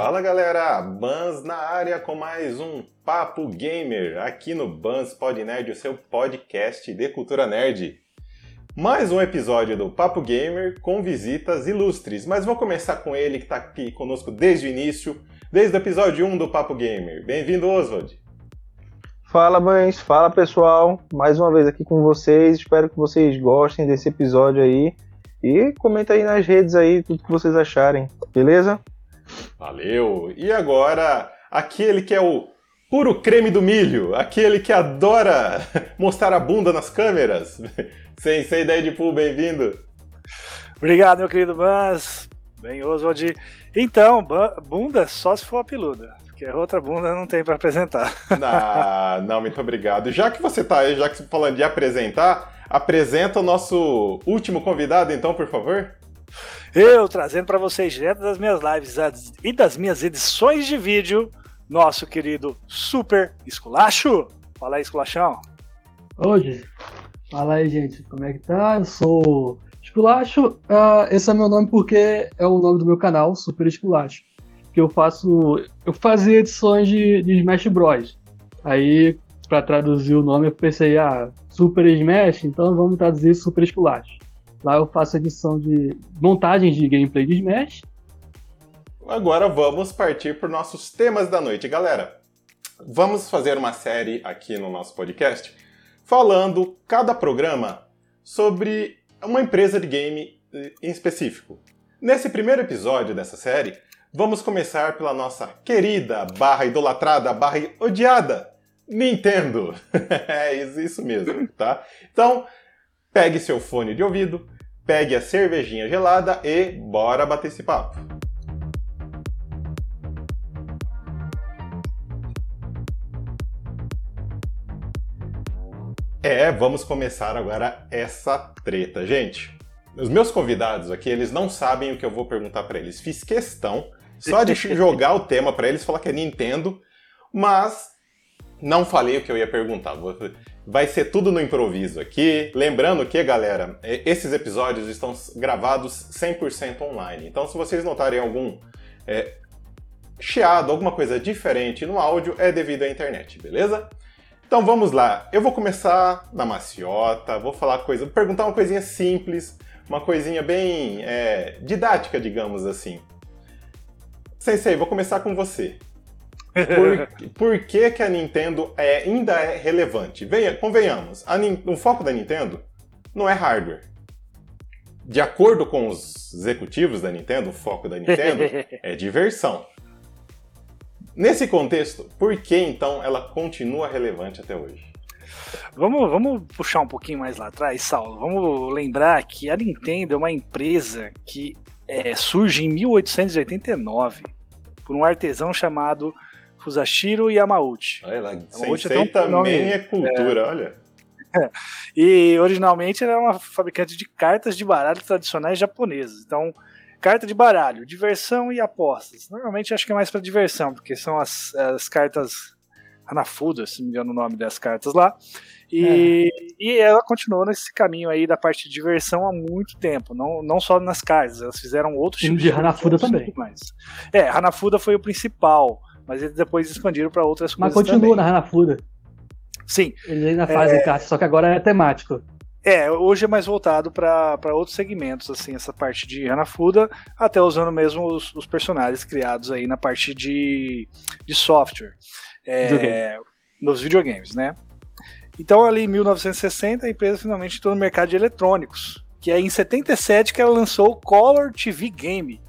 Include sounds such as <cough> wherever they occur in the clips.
Fala galera, Bans na área com mais um Papo Gamer aqui no Bans Pod Nerd, o seu podcast de cultura nerd. Mais um episódio do Papo Gamer com visitas ilustres, mas vou começar com ele que está aqui conosco desde o início, desde o episódio 1 do Papo Gamer. Bem-vindo, Oswald. Fala, mães, fala pessoal, mais uma vez aqui com vocês. Espero que vocês gostem desse episódio aí e comenta aí nas redes aí tudo que vocês acharem, beleza? Valeu! E agora, aquele que é o puro creme do milho, aquele que adora <laughs> mostrar a bunda nas câmeras. <laughs> Sem, sem ideia de pool, bem-vindo. Obrigado, meu querido Bans. Bem, Oswald. Então, bunda só se for a peluda. Porque a outra bunda não tem para apresentar. <laughs> Ah, não, muito obrigado. Já que você tá aí, já que você tá falando de apresentar, apresenta o nosso último convidado, então, por favor. Eu trazendo para vocês direto das minhas lives e das minhas edições de vídeo, nosso querido Super Esculacho. Fala aí, Esculachão. Hoje, fala aí, gente, como é que tá? Eu sou Esculacho. Uh, esse é meu nome porque é o nome do meu canal, Super Esculacho. Que eu faço. Eu fazia edições de, de Smash Bros. Aí, para traduzir o nome, eu pensei, ah, Super Smash, então vamos traduzir Super Esculacho. Lá eu faço edição de montagens de gameplay de Smash. Agora vamos partir para nossos temas da noite, galera. Vamos fazer uma série aqui no nosso podcast falando cada programa sobre uma empresa de game eh, em específico. Nesse primeiro episódio dessa série, vamos começar pela nossa querida, barra idolatrada, barra odiada Nintendo. <laughs> é isso mesmo, tá? Então, pegue seu fone de ouvido, pegue a cervejinha gelada e bora bater esse papo. É, vamos começar agora essa treta, gente. Os meus convidados aqui, eles não sabem o que eu vou perguntar para eles. Fiz questão só de <laughs> jogar o tema para eles, falar que é Nintendo, mas não falei o que eu ia perguntar. Vai ser tudo no improviso aqui. Lembrando que, galera, esses episódios estão gravados 100% online. Então, se vocês notarem algum é, chiado, alguma coisa diferente no áudio, é devido à internet, beleza? Então vamos lá. Eu vou começar na maciota, vou falar coisa, perguntar uma coisinha simples, uma coisinha bem é, didática, digamos assim. Sensei, vou começar com você. Por, <laughs> por que, que a Nintendo é, ainda é relevante? Venha, convenhamos, a, o foco da Nintendo não é hardware. De acordo com os executivos da Nintendo, o foco da Nintendo <laughs> é diversão. Nesse contexto, por que então ela continua relevante até hoje? Vamos, vamos puxar um pouquinho mais lá atrás, Saulo. Vamos lembrar que a Nintendo é uma empresa que é, surge em 1889 por um artesão chamado Fusashiro Yamauchi. Olha lá, Yamauchi Sensei também nome, é cultura, é, olha. <laughs> E originalmente era uma fabricante de cartas de baralho tradicionais japonesas. Então, carta de baralho, diversão e apostas. Normalmente acho que é mais para diversão, porque são as, as cartas Hanafuda, se não me engano o nome das cartas lá. E, é. e ela continuou nesse caminho aí da parte de diversão há muito tempo, não, não só nas cartas, elas fizeram outros tipos de Hanafuda também. Mais. É, Hanafuda foi o principal, mas eles depois expandiram para outras mas coisas. Mas continua também. na Hanafuda. Sim. Eles ainda fazem é... cartas, só que agora é temático. É, hoje é mais voltado para outros segmentos, assim, essa parte de Hanafuda, até usando mesmo os, os personagens criados aí na parte de, de software. É, nos videogames, né? Então, ali em 1960, a empresa finalmente entrou no mercado de eletrônicos, que é em 77 que ela lançou o Color TV Game,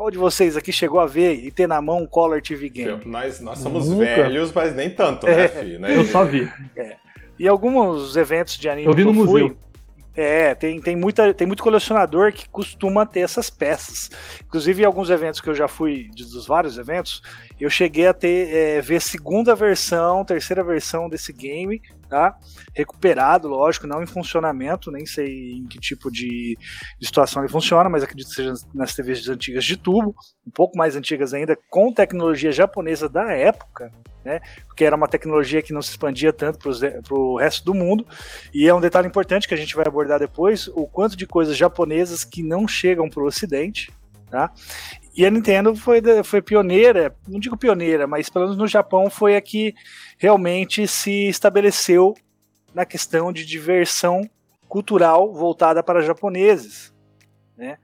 qual de vocês aqui chegou a ver e ter na mão um Color TV Game? Nós, nós somos Nunca. velhos, mas nem tanto, né, é. filho? Né? Eu só vi. É. E alguns eventos de anime eu vi no eu museu. Fui, é, tem, tem, muita, tem muito colecionador que costuma ter essas peças. Inclusive, em alguns eventos que eu já fui, dos vários eventos, eu cheguei a ter é, ver segunda versão, terceira versão desse game, tá? Recuperado, lógico, não em funcionamento, nem sei em que tipo de, de situação ele funciona, mas acredito que seja nas TVs antigas de tubo, um pouco mais antigas ainda, com tecnologia japonesa da época, né? Porque era uma tecnologia que não se expandia tanto para o resto do mundo. E é um detalhe importante que a gente vai abordar depois: o quanto de coisas japonesas que não chegam para o Ocidente, tá? E a Nintendo foi, foi pioneira, não digo pioneira, mas pelo menos no Japão foi a que realmente se estabeleceu na questão de diversão cultural voltada para japoneses. Né?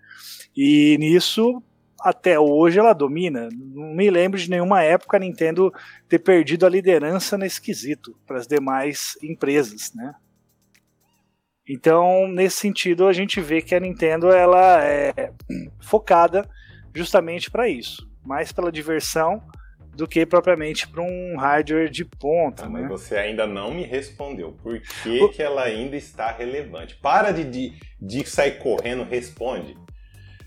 E nisso, até hoje, ela domina. Não me lembro de nenhuma época a Nintendo ter perdido a liderança nesse quesito para as demais empresas. Né? Então, nesse sentido, a gente vê que a Nintendo ela é focada justamente para isso, mais pela diversão do que propriamente para um hardware de ponta. Ah, né? Mas você ainda não me respondeu. Por que, o... que ela ainda está relevante? Para de, de, de, sair correndo, responde.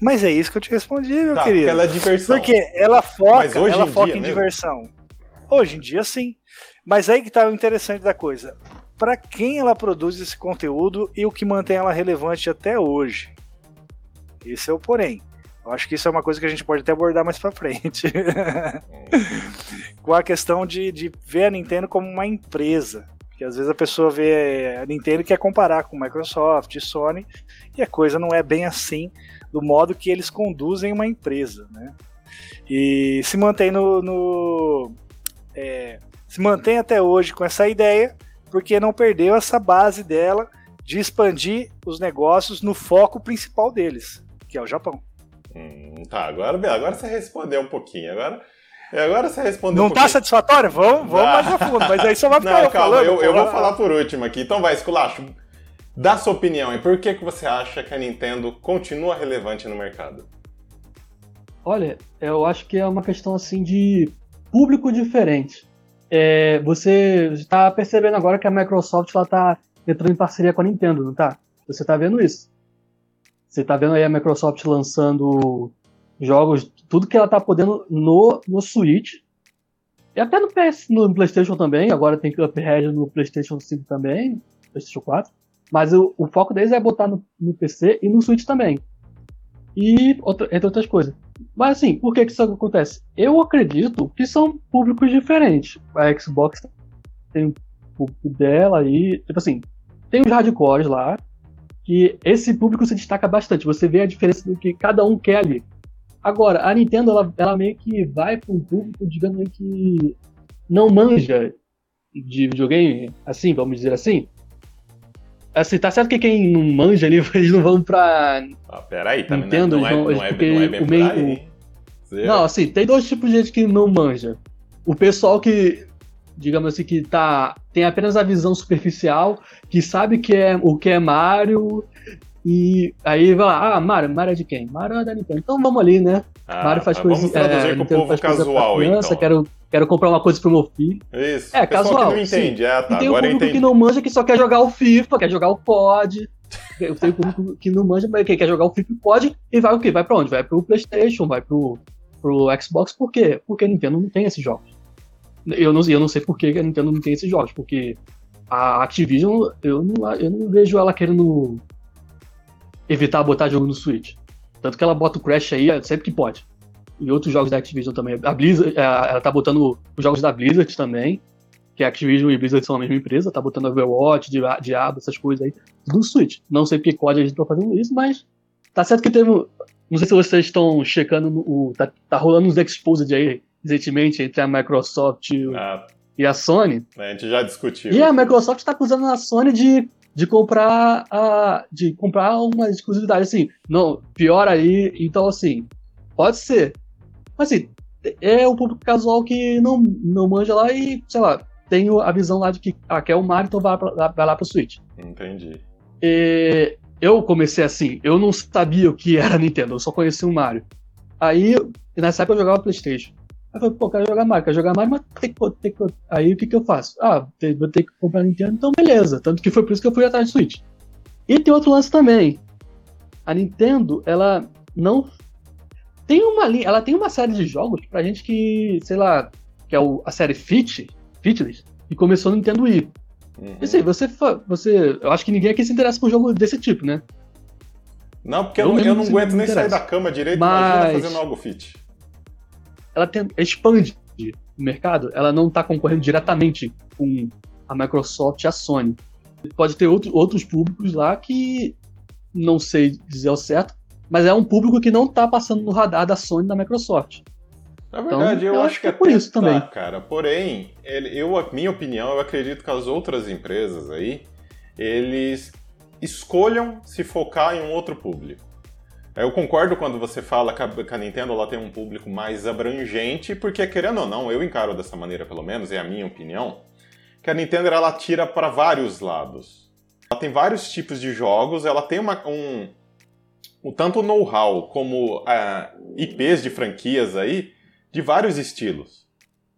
Mas é isso que eu te respondi, meu tá, querido. Porque ela é diversão. Porque ela foca, ela em foca em mesmo? diversão. Hoje em dia, sim. Mas aí que está o interessante da coisa. Para quem ela produz esse conteúdo e o que mantém ela relevante até hoje? Esse é o porém. Eu acho que isso é uma coisa que a gente pode até abordar mais pra frente. <laughs> Com a questão de, de ver a Nintendo como uma empresa. Porque às vezes a pessoa vê a Nintendo e quer comparar com Microsoft Sony, e a coisa não é bem assim, do modo que eles conduzem uma empresa. Né? E se mantém no. no é, se mantém até hoje com essa ideia, porque não perdeu essa base dela de expandir os negócios no foco principal deles, que é o Japão. Hum, tá, agora, agora você respondeu um pouquinho. Agora, agora você respondeu Não um tá satisfatório? Vamos, vamos mais a fundo, mas aí só vai <laughs> ficar Não, calma, falando. eu, eu vou falar por último aqui. Então vai, Esculacho, dá sua opinião. E por que, que você acha que a Nintendo continua relevante no mercado? Olha, eu acho que é uma questão assim de público diferente. É, você está percebendo agora que a Microsoft ela tá entrando em parceria com a Nintendo, não tá? Você está vendo isso? Você tá vendo aí a Microsoft lançando jogos, tudo que ela tá podendo no, no Switch. E até no, PS, no PlayStation também, agora tem Cuphead no PlayStation 5 também, PlayStation 4. Mas o, o foco deles é botar no, no, PC e no Switch também. E outra, entre outras coisas. Mas assim, por que, que isso acontece? Eu acredito que são públicos diferentes. A Xbox tem o público dela aí. Tipo assim, tem os hardcores lá, que esse público se destaca bastante. Você vê a diferença do que cada um quer ali. Agora, a Nintendo, ela, ela meio que vai para um público, digamos que não manja de videogame, assim, vamos dizer assim. Assim, tá certo que quem não manja ali, <laughs> eles não vão pra. Ah, peraí, tá Nintendo, não, é, não, é, não, é, não é bem o meio, aí, Não, assim, tem dois tipos de gente que não manja. O pessoal que digamos assim, que tá, tem apenas a visão superficial, que sabe que é, o que é Mario, e aí vai lá, ah, Mario, Mario é de quem? Mario é da Nintendo. Então vamos ali, né? Ah, Mario faz coisa. Vamos traduzir é, com o povo casual, criança, então. Quero, quero comprar uma coisa pro meu filho. Isso. É, casual. que não entende, é, tá. E tem Agora o público que não manja, que só quer jogar o FIFA, quer jogar o COD. Eu tenho o público que não manja, mas que quer jogar o FIFA e COD, e vai o quê? Vai pra onde? Vai pro Playstation, vai pro, pro Xbox, por quê? Porque a Nintendo não tem esses jogos. Eu não, eu não sei por que a Nintendo não tem esses jogos, porque a Activision, eu não, eu não vejo ela querendo evitar botar jogo no Switch. Tanto que ela bota o Crash aí sempre que pode. E outros jogos da Activision também. A Blizzard, ela tá botando os jogos da Blizzard também, que a Activision e Blizzard são a mesma empresa, tá botando Overwatch, Diablo, essas coisas aí, no Switch. Não sei porque COD a gente tá fazendo isso, mas tá certo que teve. Não sei se vocês estão checando o. Tá, tá rolando uns exposed aí recentemente entre a Microsoft e, Ah, e a Sony. a gente já discutiu. E a Microsoft está acusando a Sony de, de comprar a, de comprar uma exclusividade assim. Não, pior aí, então assim, pode ser. Mas assim, é um público casual que não, não manja lá e, sei lá, tem a visão lá de que ah, quer o Mario, então vai, pra, vai lá pro Switch. Entendi. E eu comecei assim, eu não sabia o que era Nintendo, eu só conhecia o Mario. Aí, nessa época eu jogava Playstation. Aí eu falei, pô, quero jogar Mario, quero jogar Mario, mas tem que, tem que... Aí o que que eu faço? Ah, vou ter que comprar Nintendo, então beleza. Tanto que foi por isso que eu fui atrás de Switch. E tem outro lance também. A Nintendo, ela não... Tem uma linha, ela tem uma série de jogos pra gente que, sei lá, que é o, a série Fit, Fitness, que começou no Nintendo Wii. Uhum. E assim, você, você... Eu acho que ninguém aqui se interessa por um jogo desse tipo, né? Não, porque eu, Eu não- eu não aguento nem sair da cama direito, Mas- imagina fazendo algo fit. Ela tem, expande o mercado, ela não está concorrendo diretamente com a Microsoft e a Sony. Pode ter outro, outros públicos lá que não sei dizer ao certo, Mas é um público que não tá passando no radar da Sony e da Microsoft. Na verdade, Então, eu, eu acho que é por isso também. cara. Porém, ele, eu, a minha opinião, eu acredito que as outras empresas aí, eles escolham se focar em um outro público. Eu concordo quando você fala que a, Nintendo ela tem um público mais abrangente, porque querendo ou não, eu encaro dessa maneira pelo menos, é a minha opinião, que a Nintendo ela tira para vários lados. Ela tem vários tipos de jogos, ela tem uma, um, o tanto know-how como ah, IPs de franquias aí de vários estilos.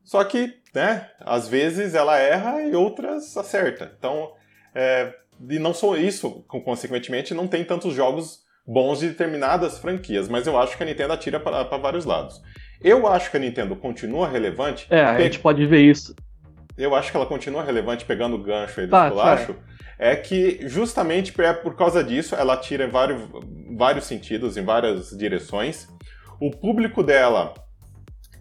Só que, né, às vezes ela erra e outras acerta. Então, é, e não só isso, consequentemente, não tem tantos jogos bons de determinadas franquias, mas eu acho que a Nintendo atira para vários lados. Eu acho que a Nintendo continua relevante. É, a pe- gente pode ver isso. eu acho que ela continua relevante pegando o gancho aí do Tá, esculacho, é que justamente é por causa disso ela tira em vários, vários sentidos, em várias direções. O público dela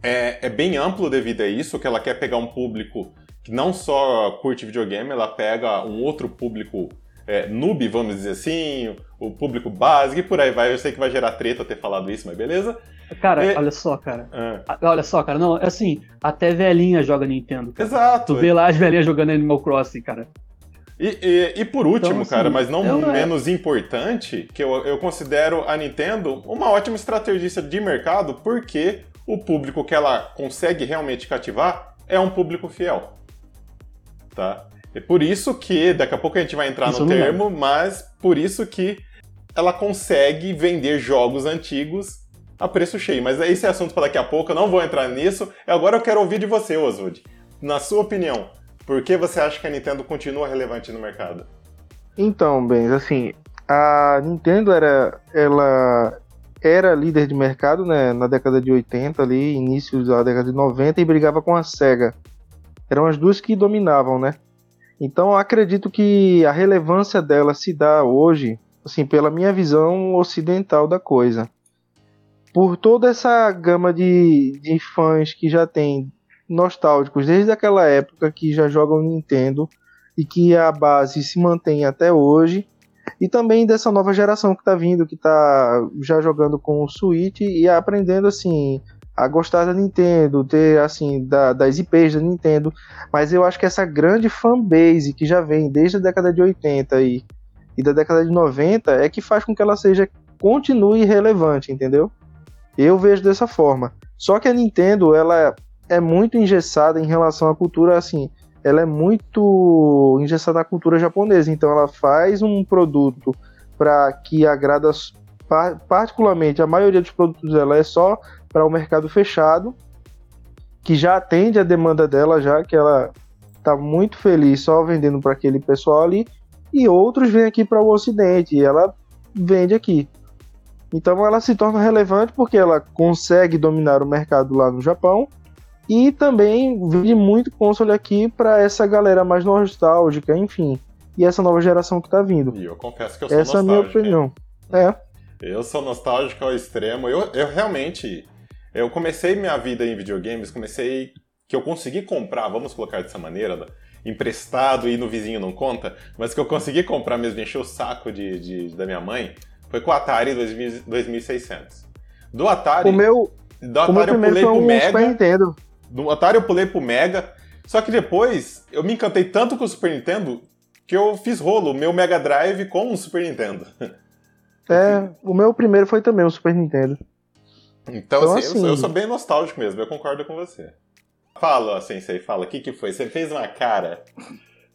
é, é bem amplo devido a isso, que ela quer pegar um público que não só curte videogame, ela pega um outro público é, noob, vamos dizer assim, o público básico e por aí vai. Eu sei que vai gerar treta ter falado isso, mas beleza. Cara, É- olha só, cara. Ah, Ah, Olha só, cara, não, é assim, até velhinha joga Nintendo, cara. exato. Tu vê lá as velhinhas jogando Animal Crossing, cara. E, e- e por último, Então, assim, cara, mas não eu- menos importante, que eu, eu considero a Nintendo uma ótima estrategista de mercado, porque o público que ela consegue realmente cativar é um público fiel. Tá? É por isso que, daqui a pouco a gente vai entrar Isso no termo, mas por isso que ela consegue vender jogos antigos a preço cheio. Mas esse é assunto para daqui a pouco, eu não vou entrar nisso. Agora eu quero ouvir de você, Oswald. Na sua opinião, por que você acha que a Nintendo continua relevante no mercado? Então, bens, assim, a Nintendo era, ela era líder de mercado, né, na década de 80 ali, início da década de 90 e brigava com a Sega. Eram as duas que dominavam, né? Então, acredito que a relevância dela se dá hoje, assim, pela minha visão ocidental da coisa. Por toda essa gama de, de fãs que já tem nostálgicos desde aquela época que já jogam Nintendo e que a base se mantém até hoje. E também dessa nova geração que tá vindo, que tá já jogando com o Switch e aprendendo assim a gostar da Nintendo, ter assim da- das IPs da Nintendo. Mas eu acho que essa grande fanbase que já vem desde a década de 80 e, e da década de 90 é que faz com que ela seja continue relevante, entendeu? Eu vejo dessa forma. Só que a Nintendo, ela é muito engessada em relação à cultura assim, ela é muito engessada na cultura japonesa, então ela faz um produto para que agrada particularmente a maioria dos produtos dela é só para o mercado fechado, que já atende a demanda dela já que ela tá muito feliz só vendendo para aquele pessoal ali, e outros vêm aqui para o ocidente e ela vende aqui. Então ela se torna relevante porque ela consegue dominar o mercado lá no Japão e também vende muito console aqui para essa galera mais nostálgica, enfim. E essa nova geração que tá vindo. E eu confesso que eu sou Essa é a minha opinião. É, Eu sou nostálgico ao extremo. Eu, eu realmente. Eu comecei minha vida em videogames, comecei. Que eu consegui comprar, vamos colocar dessa maneira, né? emprestado e no vizinho não conta, mas que eu consegui comprar mesmo, encher o saco de, de- da minha mãe, foi com o Atari 2000 2600. Do Atari, o meu, do Atari eu pulei pro um Mega. Do Atari eu pulei pro Mega. Só que depois eu me encantei tanto com o Super Nintendo que eu fiz rolo, meu Mega Drive com o Super Nintendo. <laughs> É, o meu primeiro foi também um Super Nintendo. Então, Então, assim, eu, assim- sou, eu sou bem nostálgico mesmo, eu concordo com você. Fala, Sensei, fala, o que, que foi? Você fez uma cara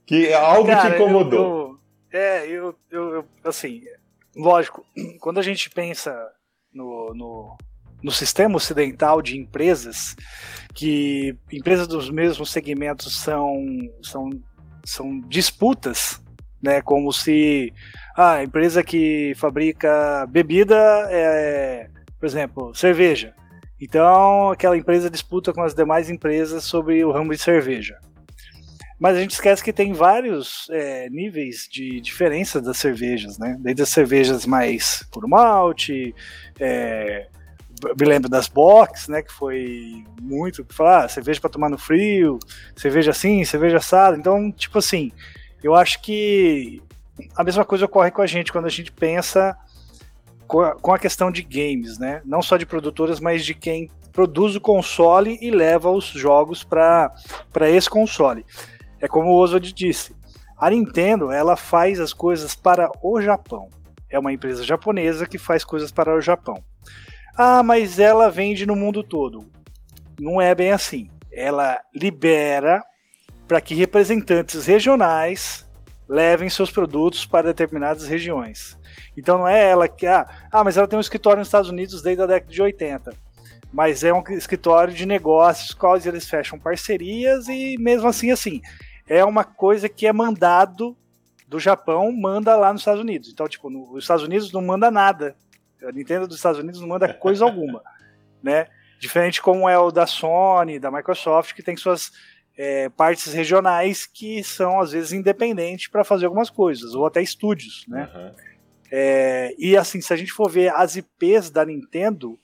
que algo Cara, te eu- incomodou. eu- é, eu, eu, eu- assim, lógico, <clears throat> quando a gente pensa no, no, no sistema ocidental de empresas, que empresas dos mesmos segmentos são, são, são disputas, né? Como se ah, a empresa que fabrica bebida é, por exemplo, cerveja. Então, aquela empresa disputa com as demais empresas sobre o ramo de cerveja. Mas a gente esquece que tem vários é, níveis de diferença das cervejas, né? Desde as cervejas mais puro malte, é, me lembro das box, né? Que foi muito que falar, ah, cerveja para tomar no frio, cerveja assim, cerveja assada. Então, tipo assim, eu acho que a mesma coisa ocorre com a gente quando a gente pensa com a, questão de games, né? Não só de produtoras, mas de quem produz o console e leva os jogos para esse console. É como o Oswald disse, a Nintendo ela faz as coisas para o Japão. É uma empresa japonesa que faz coisas para o Japão. Ah, mas ela vende no mundo todo. Não é bem assim. Ela libera para que representantes regionais levem seus produtos para determinadas regiões. Então não é ela que. Ah, ah, mas ela tem um escritório nos Estados Unidos desde a década de 80. Mas é um escritório de negócios, quais eles fecham parcerias e mesmo assim, assim, é uma coisa que é mandado do Japão, manda lá nos Estados Unidos. Então, tipo, nos Estados Unidos não manda nada. A Nintendo dos Estados Unidos não manda coisa <laughs> alguma, né? Diferente como é o da Sony, da Microsoft, que tem suas é, partes regionais que são às vezes independentes para fazer algumas coisas, ou até estúdios, né? Uhum. É, e assim, se a gente for ver as IPs da Nintendo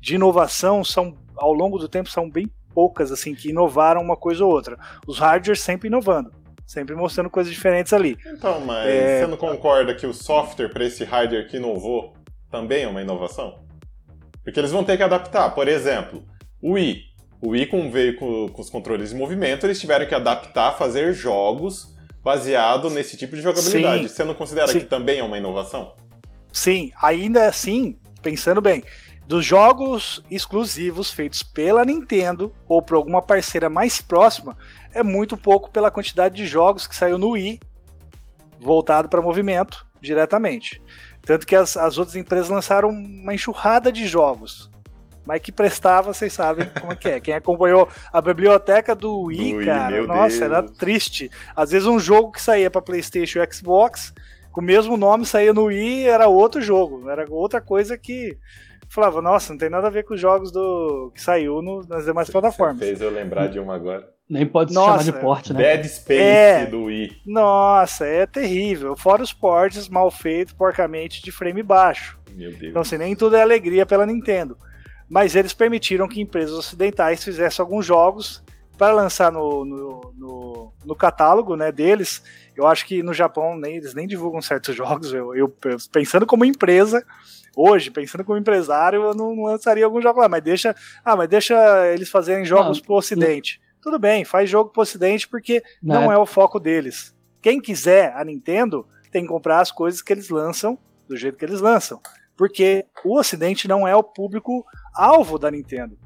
de inovação, são ao longo do tempo são bem poucas assim que inovaram uma coisa ou outra. Os hardwares sempre inovando, sempre mostrando coisas diferentes ali. Então, mas é... você não concorda que o software para esse hardware que inovou também é uma inovação? Porque eles vão ter que adaptar. Por exemplo, o Wii. O Wii com, veio com, com os controles de movimento, eles tiveram que adaptar, fazer jogos baseado nesse tipo de jogabilidade. Sim. Você não considera Sim. que também é uma inovação? Sim, ainda assim, pensando bem, dos jogos exclusivos feitos pela Nintendo ou por alguma parceira mais próxima, é muito pouco pela quantidade de jogos que saiu no Wii voltado para movimento diretamente. Tanto que as, as outras empresas lançaram uma enxurrada de jogos mas que prestava, vocês sabem como é que é. Quem acompanhou a biblioteca do Wii, Ui, cara, nossa, Deus. era triste. Às vezes um jogo que saía para PlayStation e Xbox, com o mesmo nome saía no Wii, era outro jogo, era outra coisa que falava, nossa, não tem nada a ver com os jogos do que saiu no, nas demais Você plataformas. fez eu lembrar de uma agora. Nem pode nossa, chamar de porte, né? Dead Space é, do Wii. Nossa, é terrível. Fora os portes mal feitos, porcamente, de frame baixo. Meu Deus. Então, assim, nem tudo é alegria pela Nintendo mas eles permitiram que empresas ocidentais fizessem alguns jogos para lançar no, no, no, no, catálogo né, deles. Eu acho que no Japão nem, eles nem divulgam certos <laughs> jogos. Eu, eu, pensando como empresa, hoje, pensando como empresário, eu não lançaria algum jogo lá, mas deixa, ah, mas deixa eles fazerem jogos para o Ocidente. Tudo bem, faz jogo para o Ocidente porque não, não é. é o foco deles. Quem quiser a Nintendo tem que comprar as coisas que eles lançam do jeito que eles lançam porque o Ocidente não é o público alvo da Nintendo.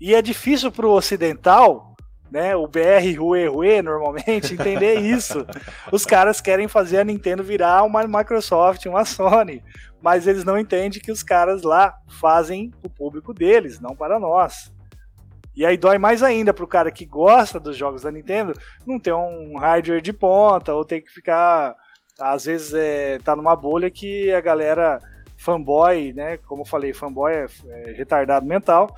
E é difícil para o ocidental, né, o BR Rue Rue normalmente, entender <laughs> isso. Os caras querem fazer a Nintendo virar uma Microsoft, uma Sony, mas eles não entendem que os caras lá fazem o público deles, não para nós. E aí dói mais ainda pro cara que gosta dos jogos da Nintendo não ter um hardware de ponta ou ter que ficar às vezes é, tá numa bolha que a galera fanboy, né? Como eu falei, fanboy é, é retardado mental,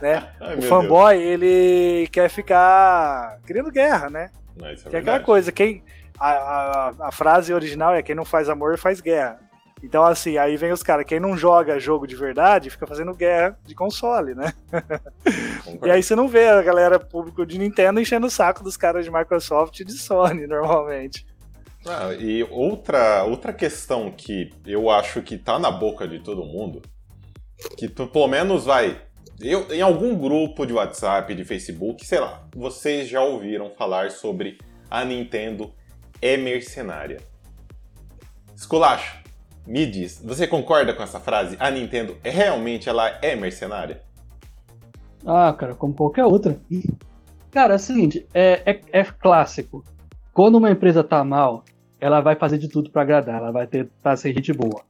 né? <laughs> Ai, o fanboy, Deus. ele quer ficar criando guerra, né? Não, é que é aquela coisa, quem a, a, a, frase original é quem não faz amor faz guerra. Então, assim, aí vem os caras, quem não joga jogo de verdade fica fazendo guerra de console, né? <laughs> e aí você não vê a galera público de Nintendo enchendo o saco dos caras de Microsoft e de Sony, normalmente. Ah, e outra, outra questão que eu acho que tá na boca de todo mundo, que tu, pelo menos vai. Eu, em algum grupo de WhatsApp, de Facebook, sei lá, vocês já ouviram falar sobre a Nintendo é mercenária. Esculacho, me diz, você concorda com essa frase? A Nintendo realmente ela é mercenária? Ah, cara, como qualquer outra. Cara, é o seguinte, é, é, é clássico. Quando uma empresa tá mal, ela vai fazer de tudo para agradar, ela vai tentar ser gente boa.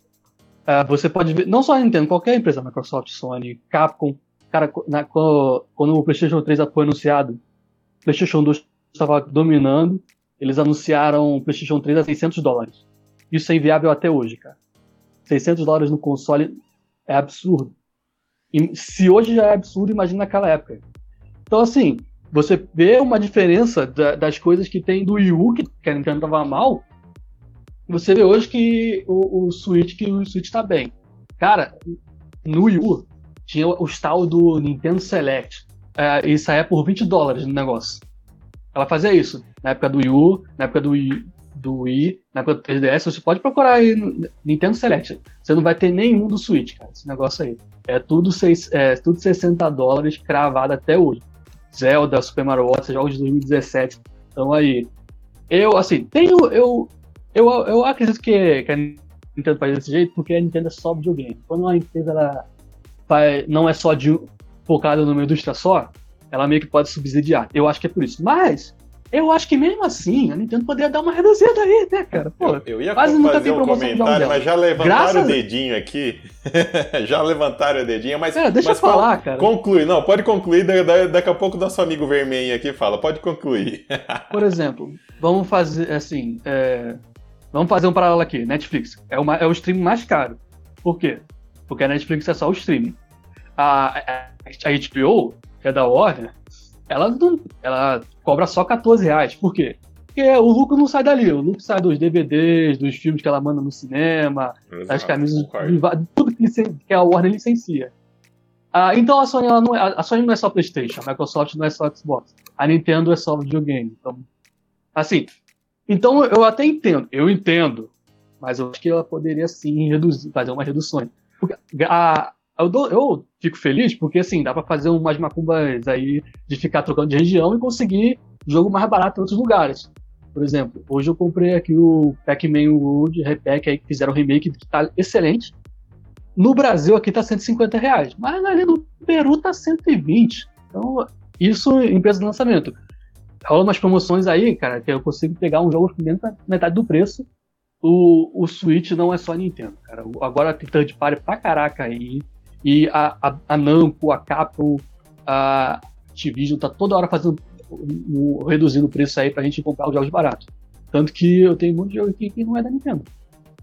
Uh, você pode ver, não só a Nintendo, qualquer empresa, Microsoft, Sony, Capcom, cara, na, quando, quando, o PlayStation 3 foi anunciado, o PlayStation 2 estava dominando, eles anunciaram o PlayStation 3 a 600 dólares. Isso é inviável até hoje, cara. 600 dólares no console é absurdo. E se hoje já é absurdo, imagina naquela época. Então, assim, você vê uma diferença da, das coisas que tem do Wii U, que a Nintendo tava mal, você vê hoje que o, o Switch, que o Switch tá bem. Cara, no Wii U tinha o tal do Nintendo Select. É, e saía por 20 dólares no negócio. Ela fazia isso na época do Wii U, na época do Wii, do Wii, na conta 3DS, você pode procurar aí no Nintendo Select. Você não vai ter nenhum do Switch, cara, esse negócio aí. É tudo, seis, é, tudo 60 dólares cravado até hoje. Zelda, Super Mario Odyssey, jogos de 2017 estão aí. Eu, assim, tenho. Eu, eu, eu acredito que, que a Nintendo faz desse jeito porque a Nintendo é só videogame. Quando uma empresa ela faz, não é só de, focada numa indústria só, ela meio que pode subsidiar. Eu acho que é por isso. Mas eu acho que mesmo assim, a Nintendo poderia dar uma reduzida aí, né, cara? Pô, eu, eu ia quase nunca tem um comentário, mas já levantaram Graças... o dedinho aqui. <laughs> já levantaram o dedinho, mas. É, deixa mas eu falar, cara. Conclui, não, pode concluir. Daqui a pouco nosso amigo vermelho aqui fala, pode concluir. <laughs> Por exemplo, vamos fazer assim. É... Vamos fazer um paralelo aqui. Netflix é, uma, é o streaming mais caro. Por quê? Porque a Netflix é só o streaming. A, a, a HBO, que é da Warner, ela, não, ela cobra só 14 reais. Por quê? Porque o lucro não sai dali, o lucro sai dos DVDs, dos filmes que ela manda no cinema, Exato, das camisas, de, tudo que, que a Warner licencia. Ah, então a Sony, ela não é, a Sony não é só PlayStation, a Microsoft não é só Xbox, a Nintendo é só videogame. Então, assim, então eu até entendo, eu entendo, mas eu acho que ela poderia sim reduzir, fazer umas reduções. Porque a, eu, dou, eu fico feliz porque, assim, dá para fazer umas macumbas aí de ficar trocando de região e conseguir jogo mais barato em outros lugares. Por exemplo, hoje eu comprei aqui o Pac-Man World Repack aí que fizeram um remake que tá excelente. No Brasil aqui tá 150 reais, mas ali no Peru tá 120. Então, isso em preço de lançamento. Rola umas promoções aí, cara, que eu consigo pegar um jogo por metade do preço. O, o Switch não é só Nintendo, cara. Agora tem third party pra caraca aí. E a, a, a Namco, a Capcom, a Activision tá toda hora fazendo reduzindo o preço aí pra gente comprar os jogos baratos. Tanto que eu tenho um monte de jogo aqui que não é da Nintendo.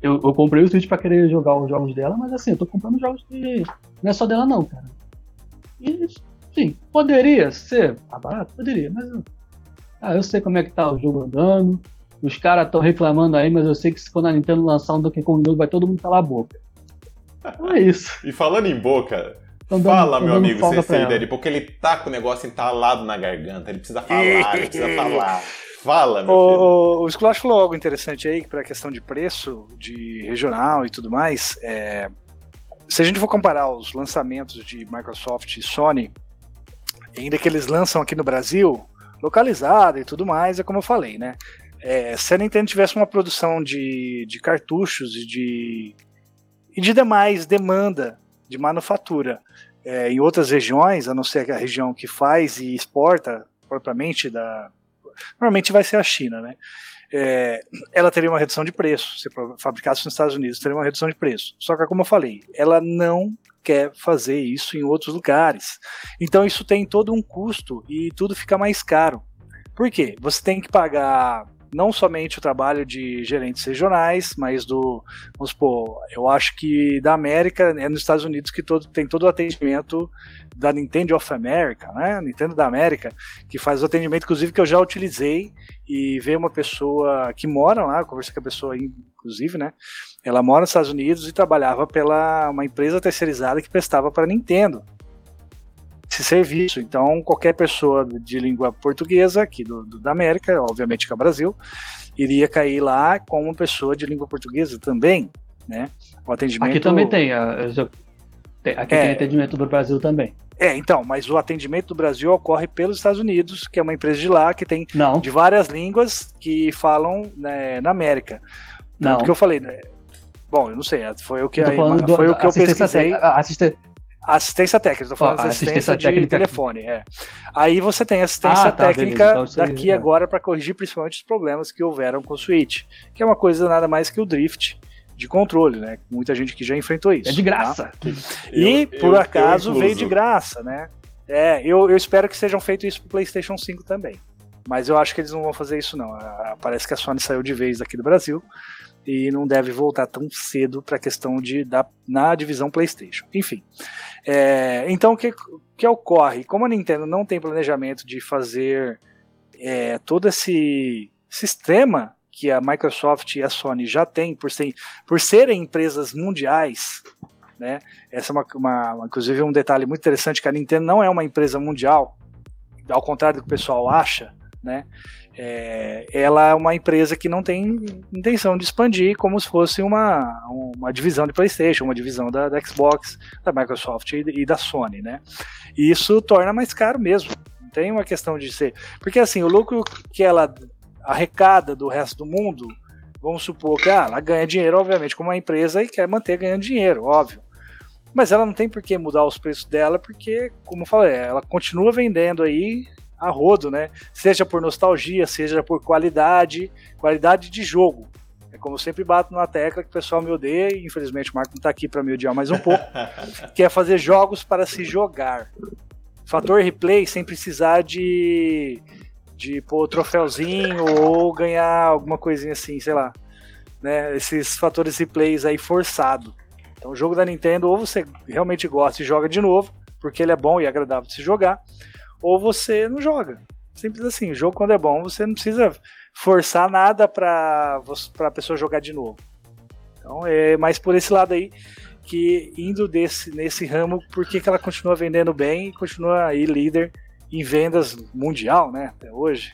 Eu, eu comprei o Switch pra querer jogar os jogos dela, mas assim, eu tô comprando jogos que não é só dela não, cara. E, sim, poderia ser ah, barato? Poderia, mas ah, eu sei como é que tá o jogo andando, os caras estão reclamando aí, mas eu sei que quando a Nintendo lançar um Donkey Kong novo, vai todo mundo calar a boca. Então é isso. e falando em boca, dando, Fala, meu amigo CC dele, porque ele tá com o negócio entalado na garganta. Ele precisa falar, ele precisa falar. Fala, meu o, filho. O, o Splash falou algo interessante aí para a questão de preço, de regional e tudo mais. É, se a gente for comparar os lançamentos de Microsoft e Sony, ainda que eles lançam aqui no Brasil, localizado e tudo mais, é como eu falei, né? É, se a Nintendo tivesse uma produção de, de cartuchos e de e de demais demanda de manufatura é, em outras regiões, a não ser a região que faz e exporta propriamente da. Normalmente vai ser a China, né? É, ela teria uma redução de preço. Se fabricasse nos Estados Unidos, teria uma redução de preço. Só que, como eu falei, ela não quer fazer isso em outros lugares. Então, isso tem todo um custo e tudo fica mais caro. Por quê? Você tem que pagar não somente o trabalho de gerentes regionais, mas do, vamos supor, eu acho que da América, é nos Estados Unidos que todo, tem todo o atendimento da Nintendo of America, né? Nintendo da América, que faz o atendimento, inclusive, que eu já utilizei e veio uma pessoa que mora lá, conversei com a pessoa, inclusive, né? Ela mora nos Estados Unidos e trabalhava pela uma empresa terceirizada que prestava para a Nintendo esse serviço. Então, qualquer pessoa de língua portuguesa aqui do, do, da América, obviamente que é o Brasil, iria cair lá com uma pessoa de língua portuguesa também, né? O atendimento... Aqui também tem, aqui é, tem atendimento do Brasil também. É, então, mas o atendimento do Brasil ocorre pelos Estados Unidos, que é uma empresa de lá que tem Não. de várias línguas que falam né, na América. Não. Porque eu falei, né? Bom, eu não sei, foi o que, eu, aí, foi o que eu pesquisei. Assiste, Assistência técnica, estou falando oh, assistência, assistência de telefone. É. Aí você tem assistência ah, tá, técnica então, daqui agora para corrigir principalmente os problemas que houveram com o Switch, que é uma coisa nada mais que o drift de controle, né? Muita gente que já enfrentou isso. É de graça. Tá? E eu, por eu, acaso eu veio de graça, né? É, eu, eu espero que sejam feito isso pro PlayStation 5 também. Mas eu acho que eles não vão fazer isso, não. Parece que a Sony saiu de vez daqui do Brasil e não deve voltar tão cedo para a questão de da, na divisão PlayStation. Enfim, é, então o que, que ocorre? Como a Nintendo não tem planejamento de fazer é, todo esse sistema que a Microsoft e a Sony já têm por, ser, por serem empresas mundiais, né? Essa é uma, uma, inclusive um detalhe muito interessante que a Nintendo não é uma empresa mundial, ao contrário do que o pessoal acha, né? É, ela é uma empresa que não tem intenção de expandir como se fosse uma, uma divisão de PlayStation, uma divisão da, da Xbox, da Microsoft e, e, da Sony, né? E isso torna mais caro mesmo. Não tem uma questão de ser. Porque assim, o lucro que ela arrecada do resto do mundo, vamos supor que ah, ela ganha dinheiro, obviamente, como uma empresa e quer manter ganhando dinheiro, óbvio. Mas ela não tem por que mudar os preços dela, porque, como eu falei, ela continua vendendo aí a rodo, né? Seja por nostalgia, seja por qualidade, qualidade de jogo. É como eu sempre bato na tecla que o pessoal me odeia, e infelizmente o Marco não está aqui para me odiar mais um pouco, <laughs> que é fazer jogos para se jogar. Fator replay sem precisar de, de pôr troféuzinho ou ganhar alguma coisinha assim, sei lá. Né? Esses fatores replays aí forçado. Então o jogo da Nintendo ou você realmente gosta e joga de novo, porque ele é bom e agradável de se jogar, ou você não joga. Simples assim. O jogo, quando é bom, você não precisa forçar nada para a pessoa jogar de novo. Então, é mais por esse lado aí que indo desse, nesse ramo, por que ela continua vendendo bem e continua aí líder em vendas mundial, né? Até hoje.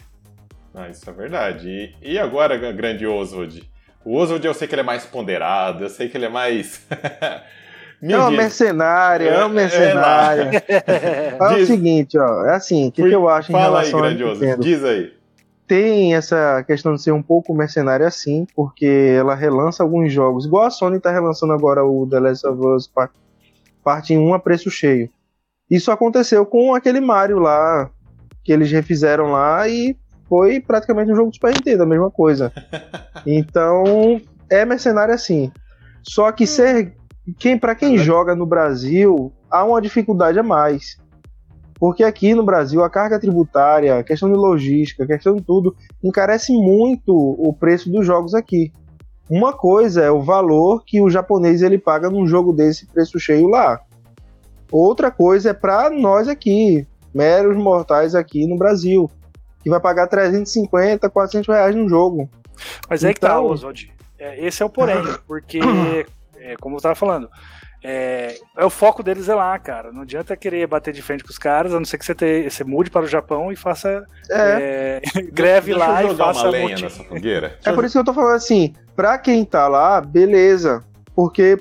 Ah, isso é verdade. E, e agora, grande Oswald? O Oswald eu sei que ele é mais ponderado, eu sei que ele é mais. <laughs> Me é uma diz. mercenária, é, uma mercenária. É, é <laughs> o seguinte, ó, é assim, o que, que, eu acho em Fala relação aí, grandioso, diz aí. Tem essa questão de ser um pouco mercenária assim, porque ela relança alguns jogos, igual a Sony tá relançando agora o The Last of Us parte, parte 1 a preço cheio. Isso aconteceu com aquele Mario lá, que eles refizeram lá e foi praticamente um jogo de Super Nintendo, a mesma coisa. <laughs> Então, é mercenário assim. Só que ser quem para quem joga no Brasil há uma dificuldade a mais. Porque aqui no Brasil a carga tributária, a questão de logística, a questão de tudo, encarece muito o preço dos jogos aqui. Uma coisa é o valor que o japonês ele paga num jogo desse preço cheio lá. Outra coisa é para nós aqui, meros mortais aqui no Brasil, que vai pagar 350, 400 reais num jogo. Mas é então... que tá, então- Oswald. É, esse é o porém, <coughs> porque é, como eu tava falando, é, é, o foco deles é lá, cara. Não adianta querer bater de frente com os caras, a não ser que você, te, você mude para o Japão e faça é. é <laughs> greve Deixa lá e faça uma lenha nessa fogueira. É por isso que eu tô falando assim, pra quem tá lá, beleza, porque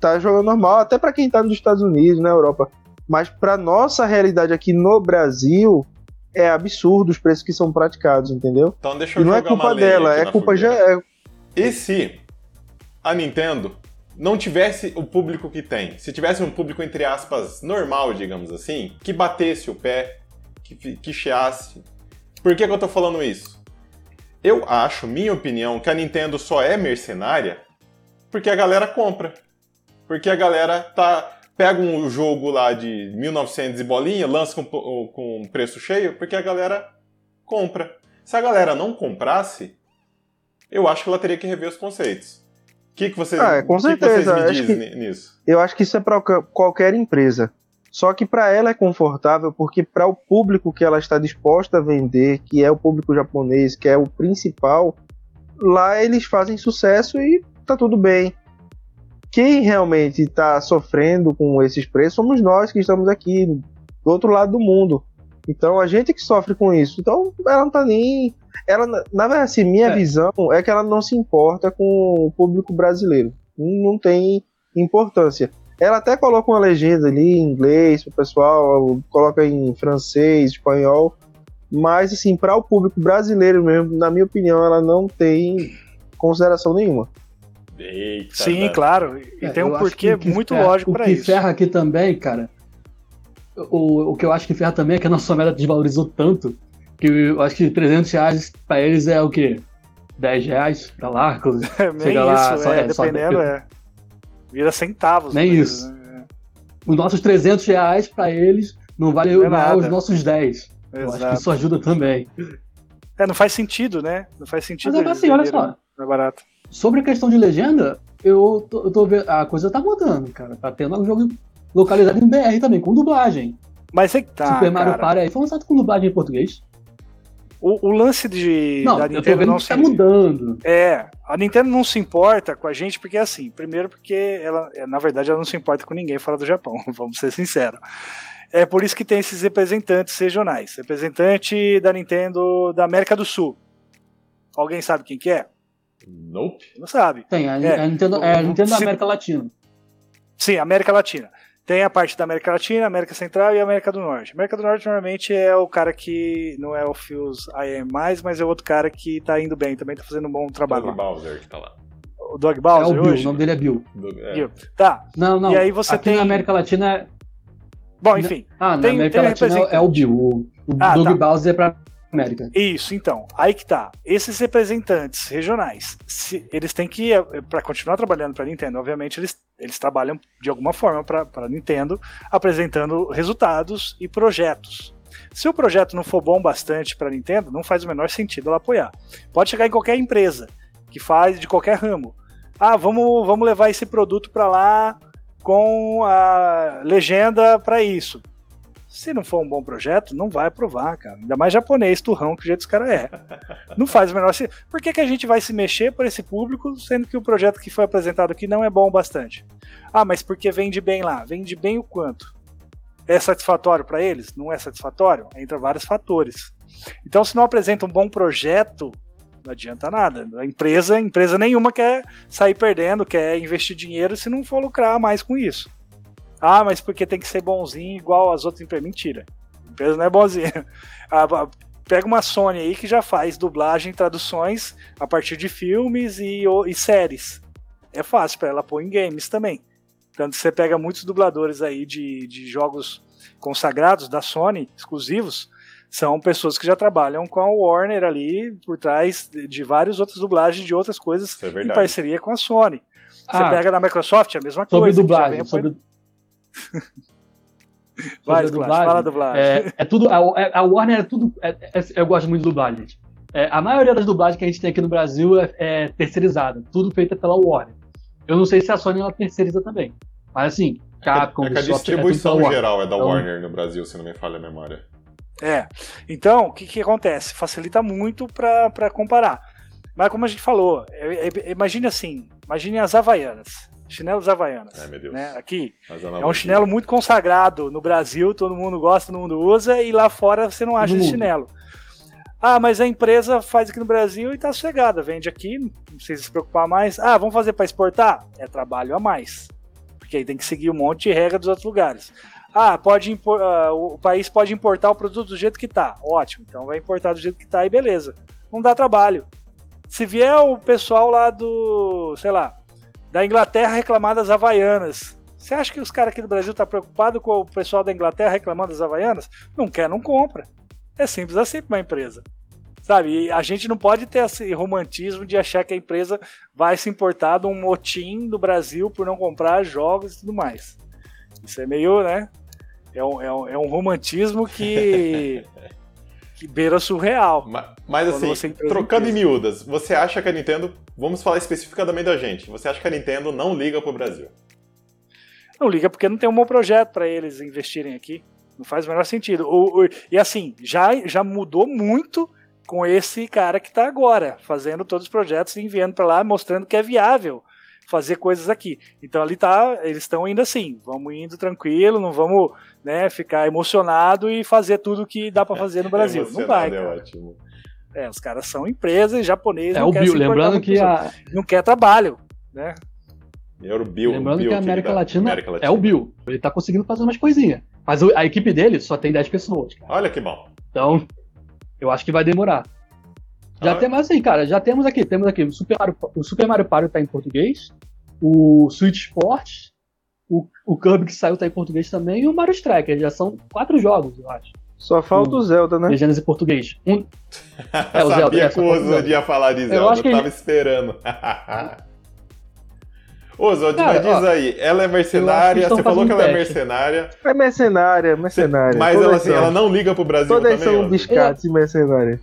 tá jogando normal, até para quem tá nos Estados Unidos, na Europa. Mas pra nossa realidade aqui no Brasil, é absurdo os preços que são praticados, entendeu? Então deixa eu e não é culpa dela, é culpa já. É... E se a Nintendo não tivesse o público que tem, se tivesse um público, entre aspas, normal, digamos assim, que batesse o pé, que, que chiasse. Por que, que eu tô falando isso? Eu acho, minha opinião, que a Nintendo só é mercenária porque a galera compra. Porque a galera tá pega um jogo lá de 1900 e bolinha, lança com, com preço cheio, porque a galera compra. Se a galera não comprasse, eu acho que ela teria que rever os conceitos que, que, você, ah, é, com que certeza. que vocês me dizem nisso? Eu acho que isso é para qualquer empresa. Só que para ela é confortável porque para o público que ela está disposta a vender, que é o público japonês, que é o principal, lá eles fazem sucesso e tá tudo bem. Quem realmente está sofrendo com esses preços somos nós que estamos aqui do outro lado do mundo. Então a gente que sofre com isso. Então ela não tá nem. Ela, na verdade, assim, minha é. visão é que ela não se importa com o público brasileiro. Não tem importância. Ela até coloca uma legenda ali em inglês o pessoal, coloca em francês, espanhol, mas assim, para o público brasileiro mesmo, na minha opinião, ela não tem consideração nenhuma. Eita, Sim, claro. E é, tem um porquê muito lógico para isso. O que ferra aqui também, cara, o, o que eu acho que ferra também é que a nossa moeda desvalorizou tanto que eu acho que 300 reais pra eles é o quê? 10 reais pra lá? <laughs> É, chega lá, isso, só, é, é, dependendo, só... é. Vira centavos. Nem isso. Né? Os nossos 300 reais pra eles não vale não é os nossos 10. Exato. Eu acho que isso ajuda também. É, não faz sentido, né? Não faz sentido. Mas é assim, olha só. É barato. Sobre a questão de legenda, eu tô, eu tô vendo. A coisa tá mudando, cara. Tá tendo um jogo localizado em BR também, com dublagem. Mas é que tá. Super Mario Party aí foi lançado com dublagem em português. O, o, lance de não, da Nintendo não se... tá mudando. É, a Nintendo não se importa com a gente porque assim, primeiro porque ela, é, na verdade, ela não se importa com ninguém fora do Japão, <laughs> vamos ser sinceros. É por isso que tem esses representantes regionais. Representante da Nintendo da América do Sul. Alguém sabe quem que é? Nope. Não sabe. Tem, a, é, a Nintendo, é, a Nintendo da América Latina. Sim, América Latina. Tem a parte da América Latina, América Central e América do Norte. América do Norte normalmente é o cara que não é o Fios IM mais, mas é outro cara que tá indo bem, também tá fazendo um bom trabalho. Dog Bowser que tá lá. O Dog Bowser é o Bill, hoje? o nome dele é Bill. Do- é. Bill. Tá. Não, não. E aí você aqui tem- na América Latina é. Bom, enfim. Ah, na Tem- América tem Latina é o Bill. O, o Ah, Doug tá. Bowser é pra América. Isso, então. Aí que tá. Esses representantes regionais, se- eles têm que, para continuar trabalhando para Nintendo, obviamente eles, eles trabalham de alguma forma para Nintendo, apresentando resultados e projetos. Se o projeto não for bom bastante para Nintendo, não faz o menor sentido ela apoiar. Pode chegar em qualquer empresa que faz de qualquer ramo. Ah, vamos, vamos levar esse produto para lá com a legenda para isso. Se não for um bom projeto, não vai aprovar, cara. Ainda mais japonês, turrão, que o jeito que os caras é. Não faz o menor sentido. Por que, que a gente vai se mexer por esse público, sendo que o projeto que foi apresentado aqui não é bom o bastante? Ah, mas porque vende bem lá. Vende bem o quanto? É satisfatório para eles? Não é satisfatório? Entra vários fatores. Então, se não apresenta um bom projeto, não adianta nada. A empresa, empresa nenhuma quer sair perdendo, quer investir dinheiro se não for lucrar mais com isso. Ah, mas porque tem que ser bonzinho igual as outras empresas. Mentira. A empresa não é bonzinha. <laughs> Ah, pega uma Sony aí que já faz dublagem, traduções a partir de filmes e, e séries. É fácil para ela pôr em games também. Tanto que você pega muitos dubladores aí de, de jogos consagrados da Sony, exclusivos, são pessoas que já trabalham com a Warner ali por trás de, de várias outras dublagens de outras coisas é em parceria com a Sony. Você Ah, pega na Microsoft, é a mesma sobre coisa. já vem dublagem. <laughs> Vai, Clash, fala dublagem. É, é tudo. A, é- a Warner é tudo. é- é- eu gosto muito de dublagem, gente. É, a maioria das dublagens que a gente tem aqui no Brasil é, é terceirizada. Tudo feita pela Warner. Eu não sei se a Sony ela terceiriza também. Mas assim, Capcom, É que a é distribuição geral é da Então- Warner no Brasil, se não me falha a memória. É. Então, o que, que acontece? Facilita muito para comparar. Mas como a gente falou, é- é- imagine assim, imagine as Havaianas. Chinelos Havaianas. Ai, meu Deus. né? Aqui. Mas É um chinelo muito consagrado no Brasil, todo mundo gosta, todo mundo usa, e lá fora você não acha No esse mundo. chinelo. Ah, mas a empresa faz aqui no Brasil e tá sossegada, vende aqui, não precisa se preocupar mais. Ah, vamos fazer para exportar? É trabalho a mais. Porque aí tem que seguir um monte de regra dos outros lugares. Ah, pode impor- ah, o país pode importar o produto do jeito que tá. Ótimo, então vai importar do jeito que tá e beleza. Não dá trabalho. Se vier o pessoal lá do, sei lá, da Inglaterra reclamar das Havaianas, você acha que os caras aqui do Brasil estão tá preocupados com o pessoal da Inglaterra reclamando das Havaianas? Não quer, não compra. É simples assim para uma empresa. Sabe? E a gente não pode ter esse romantismo de achar que a empresa vai se importar de um motim do Brasil por não comprar jogos e tudo mais. Isso é meio, né? É um, é um, é um romantismo que, <laughs> que beira surreal. Ma- Mas você assim, trocando em miúdas, você acha que a Nintendo. Vamos falar especificamente da gente. Você acha que a Nintendo não liga pro Brasil? Não liga porque não tem um bom projeto para eles investirem aqui. Não faz o menor sentido. O- o- e assim, já, já mudou muito com esse cara que está agora, fazendo todos os projetos e enviando para lá, mostrando que é viável fazer coisas aqui. Então ali tá, eles estão indo assim, vamos indo tranquilo, não vamos né, ficar emocionado e fazer tudo que dá para fazer no <laughs> Brasil. Não vai, Emocionado é cara. ótimo. É, os caras são empresas japonesas, É não o Bill. Lembrando que a, não quer trabalho, né? Era o Bill. lembrando Bill que a América dá- Latina, América é o Bill. Ele tá conseguindo fazer umas coisinhas. Mas a equipe dele só tem 10 pessoas, cara. Olha que bom. Então, eu acho que vai demorar. Já Ah. temos assim, cara, já temos aqui, temos aqui o Super Mario, o Super Mario Party tá em português, o Switch Sports, o, o Kirby que saiu tá em português também e o Mario Striker, já são quatro jogos, eu acho. Só falta o Zelda, né? Legendas em português. Um, <laughs> É, o Sabia Zelda, é, que o o Zelda. ia falar de Zelda, acho que eu ele- tava esperando. <laughs> Ozo, Cara, mas diz ó, aí, ela é eu mercenária, você falou que ela é mercenária, É mercenária, mercenária. mas ela, assim, ela não liga pro Brasil Todas também, são biscates e mercenárias.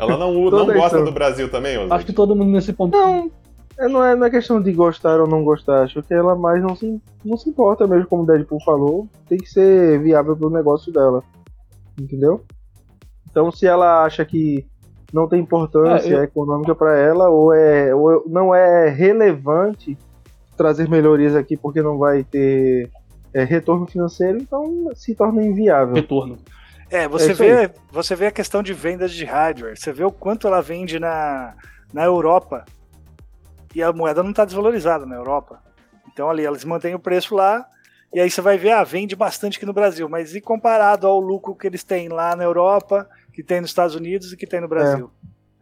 Ela não, não gosta do Brasil também, Ozo? acho que todo mundo nesse ponto. Não, é- não é, não é questão de gostar ou não gostar. Acho que ela mais não se, não se importa mesmo, como o Deadpool falou. Tem que ser viável pro negócio dela. Entendeu? Então, se ela acha que não tem importância É, eu- econômica para ela, ou, é, ou não é relevante trazer melhorias aqui porque não vai ter é, retorno financeiro, então se torna inviável. Retorno. É, você, é vê, você vê a questão de vendas de hardware, você vê o quanto ela vende na, na Europa e a moeda não está desvalorizada na Europa. Então ali eles mantêm o preço lá e aí você vai ver, ah, vende bastante aqui no Brasil, mas e comparado ao lucro que eles têm lá na Europa, que tem nos Estados Unidos e que tem no Brasil?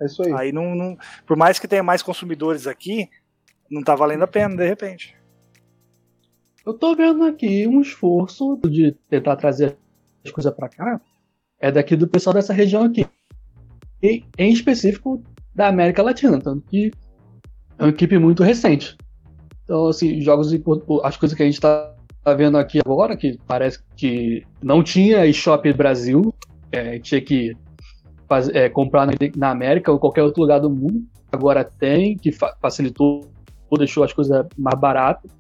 É, é isso aí. Aí não, não, por mais que tenha mais consumidores aqui, não tá valendo a pena de repente. Eu tô vendo aqui um esforço de tentar trazer as coisas para cá, é daqui do pessoal dessa região aqui. E, em específico da América Latina, tanto que é uma equipe muito recente. Então, assim, jogos as coisas que a gente tá vendo aqui agora, que parece que não tinha eShop Brasil, é, tinha que faz, é, comprar na, na, América ou qualquer outro lugar do mundo. Agora tem, que fa facilitou, deixou as coisas mais baratas.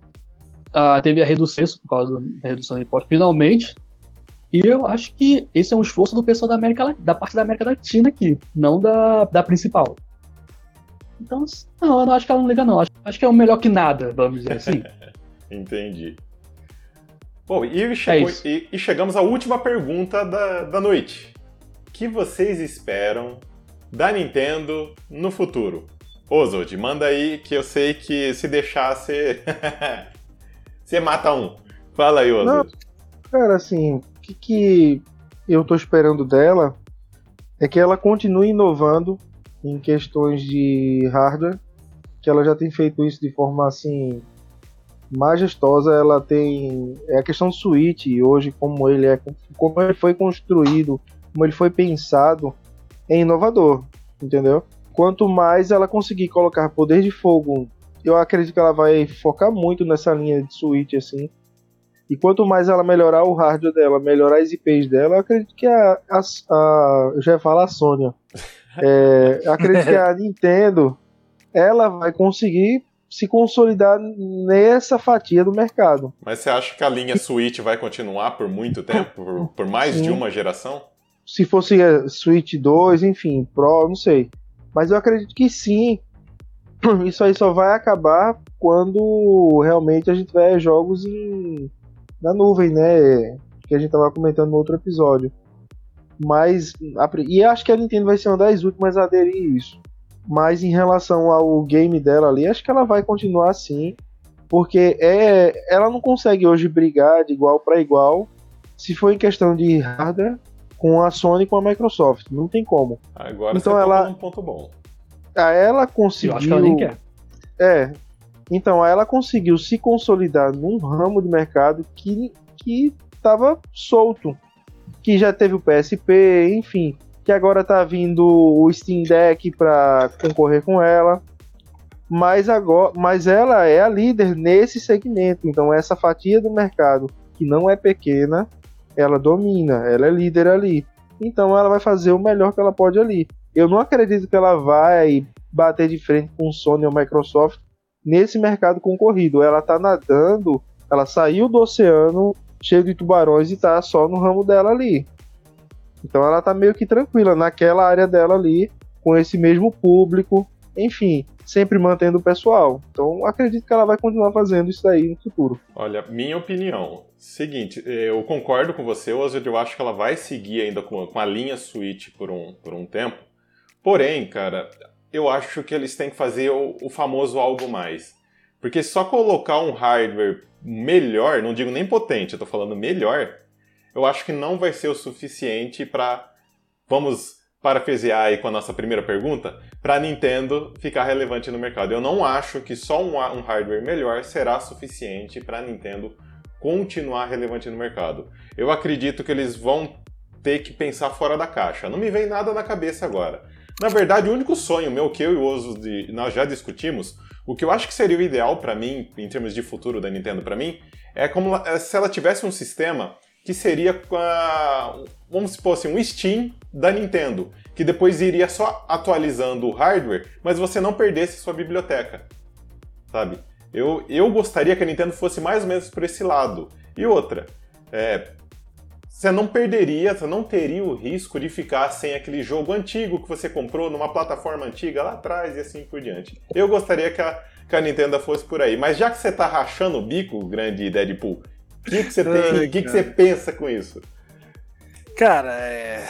Ah, teve a redução por causa da redução de impostos, finalmente. E eu acho que esse é um esforço do pessoal da América da parte da América Latina aqui, não da, da principal. Então, não, eu não acho que ela não liga, não. Acho, acho que é o melhor que nada, vamos dizer assim. <laughs> Entendi. Bom, e, chegou, é e, e, chegamos à última pergunta da, da noite. O que vocês esperam da Nintendo no futuro? Ozod, manda aí que eu sei que se deixar você. <laughs> você mata um. Fala aí, Ozod. Cara, assim, que, que eu tô esperando dela é que ela continue inovando em questões de hardware, que ela já tem feito isso de forma assim majestosa. Ela tem é a questão do Switch hoje como ele é, como ele foi construído, como ele foi pensado, é inovador, entendeu? Quanto mais ela conseguir colocar poder de fogo, eu acredito que ela vai focar muito nessa linha de Switch assim. E quanto mais ela melhorar o hardware dela, melhorar as IPs dela, eu acredito que a, a, a eu já ia falar a Sônia. <laughs> É, acredito que a Nintendo ela vai conseguir se consolidar nessa fatia do mercado. Mas você acha que a linha Switch vai continuar por muito tempo, por, por mais Sim. de uma geração? Se fosse Switch 2, enfim, Pro, não sei. Mas eu acredito que sim. <clears throat> Isso aí só vai acabar quando realmente a gente tiver jogos em, na nuvem, né? Que a gente tava comentando no outro episódio. Mas. E acho que a Nintendo vai ser uma das últimas a aderir isso. Mas em relação ao game dela ali, acho que ela vai continuar assim. Porque é, ela não consegue hoje brigar de igual para igual se for em questão de hardware com a Sony e com a Microsoft. Não tem como. Agora então você ela, um ponto bom. Ela conseguiu. Eu acho que ela nem quer. É. Então, ela conseguiu se consolidar num ramo de mercado que que estava solto que já teve o PSP, enfim, que agora tá vindo o Steam Deck para concorrer com ela. Mas agora, mas ela é a líder nesse segmento, então essa fatia do mercado que não é pequena, ela domina, ela é líder ali. Então ela vai fazer o melhor que ela pode ali. Eu não acredito que ela vai bater de frente com Sony ou Microsoft nesse mercado concorrido. Ela tá nadando, ela saiu do oceano cheio de tubarões e tá só no ramo dela ali. Então ela tá meio que tranquila naquela área dela ali, com esse mesmo público, enfim, sempre mantendo o pessoal. Então acredito que ela vai continuar fazendo isso aí no futuro. Olha, minha opinião, seguinte, eu concordo com você, Oswald, eu acho que ela vai seguir ainda com, com a linha Switch por um, por um tempo. Porém, cara, eu acho que eles têm que fazer o, o famoso algo mais. Porque só colocar um hardware melhor, não digo nem potente, eu tô falando melhor, eu acho que não vai ser o suficiente para vamos parafrasear aí com a nossa primeira pergunta, para Nintendo ficar relevante no mercado. Eu não acho que só um, um hardware melhor será suficiente para Nintendo continuar relevante no mercado. Eu acredito que eles vão ter que pensar fora da caixa. Não me vem nada na cabeça agora. Na verdade, o único sonho meu que eu e o Oso de, nós já discutimos o que eu acho que seria o ideal para mim, em termos de futuro da Nintendo para mim, é como se ela tivesse um sistema que seria, vamos supor assim, um Steam da Nintendo, que depois iria só atualizando o hardware, mas você não perdesse sua biblioteca, sabe? Eu, eu gostaria que a Nintendo fosse mais ou menos por esse lado. E outra, é, você não perderia, você não teria o risco de ficar sem aquele jogo antigo que você comprou numa plataforma antiga lá atrás e assim por diante. Eu gostaria que a, que a Nintendo fosse por aí. Mas já que você tá rachando o bico, grande Deadpool, que, que você <laughs> tem? O que, que você pensa com isso? Cara, é.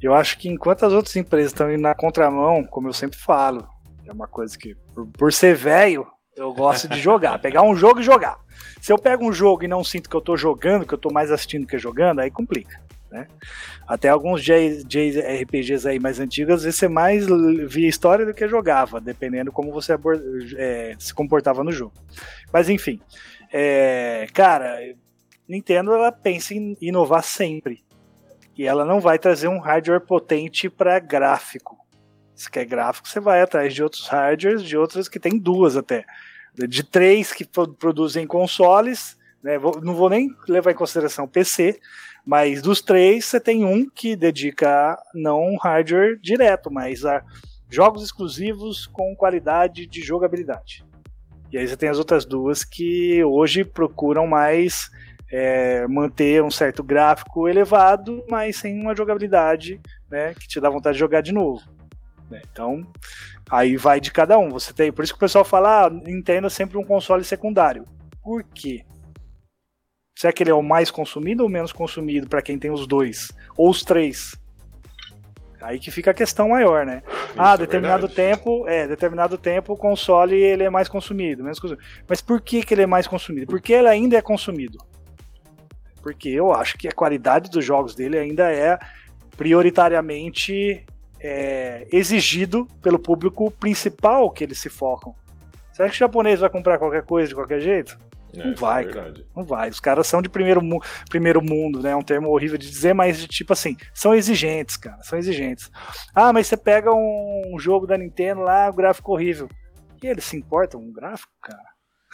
Eu acho que enquanto as outras empresas estão indo na contramão, como eu sempre falo, é uma coisa que, por, por ser velho, eu gosto de jogar. pegar um jogo e jogar. Se eu pego um jogo e não sinto que eu tô jogando, que eu tô mais assistindo que jogando, aí complica. Né? Até alguns JRPGs aí mais antigos, você mais via história do que jogava, dependendo como você é, se comportava no jogo. Mas enfim, é, cara, Nintendo ela pensa em inovar sempre. E ela não vai trazer um hardware potente para gráfico. Se quer gráfico, você vai atrás de outros hardwares, de outras que tem duas até. De três que produzem consoles, né? não vou nem levar em consideração PC, mas dos três você tem um que dedica não hardware direto, mas a jogos exclusivos com qualidade de jogabilidade. E aí você tem as outras duas que hoje procuram mais é, manter um certo gráfico elevado, mas sem uma jogabilidade né, que te dá vontade de jogar de novo. Né? Então, aí vai de cada um. Você tem, por isso que o pessoal fala, ah, Nintendo é sempre um console secundário. Por quê? Será que ele é o mais consumido ou menos consumido para quem tem os dois? Ou os três? Aí que fica a questão maior, né? Isso ah, é determinado é tempo, é, determinado tempo o console ele é mais consumido, menos consumido. Mas por que, que ele é mais consumido? Porque ele ainda é consumido porque eu acho que a qualidade dos jogos dele ainda é prioritariamente é, exigido pelo público principal que eles se focam. Será que o japonês vai comprar qualquer coisa de qualquer jeito? É, não vai, é cara. Não vai. Os caras são de primeiro, mu primeiro mundo, né? É um termo horrível de dizer, mas de tipo assim, são exigentes, cara. São exigentes. Ah, mas você pega um jogo da Nintendo lá, o gráfico horrível. E eles se importam com o gráfico, cara?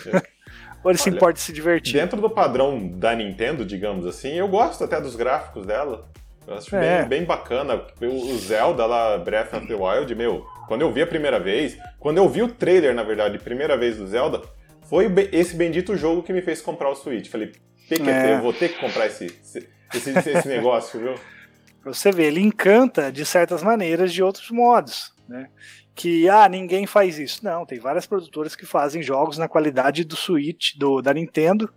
É. <laughs> Ou ele Olha, se importa de se divertir? Dentro do padrão da Nintendo, digamos assim, eu gosto até dos gráficos dela. Eu acho é. bem, bem bacana. O Zelda lá, Breath of the Wild, meu, quando eu vi a primeira vez, quando eu vi o trailer, na verdade, primeira vez do Zelda, foi esse bendito jogo que me fez comprar o Switch. Falei, PQT, é. eu vou ter que comprar esse, esse, esse negócio, viu? <laughs> Pra você ver, ele encanta de certas maneiras de outros modos, né? que ah, ninguém faz isso. Não, tem várias produtoras que fazem jogos na qualidade do Switch, do, da Nintendo,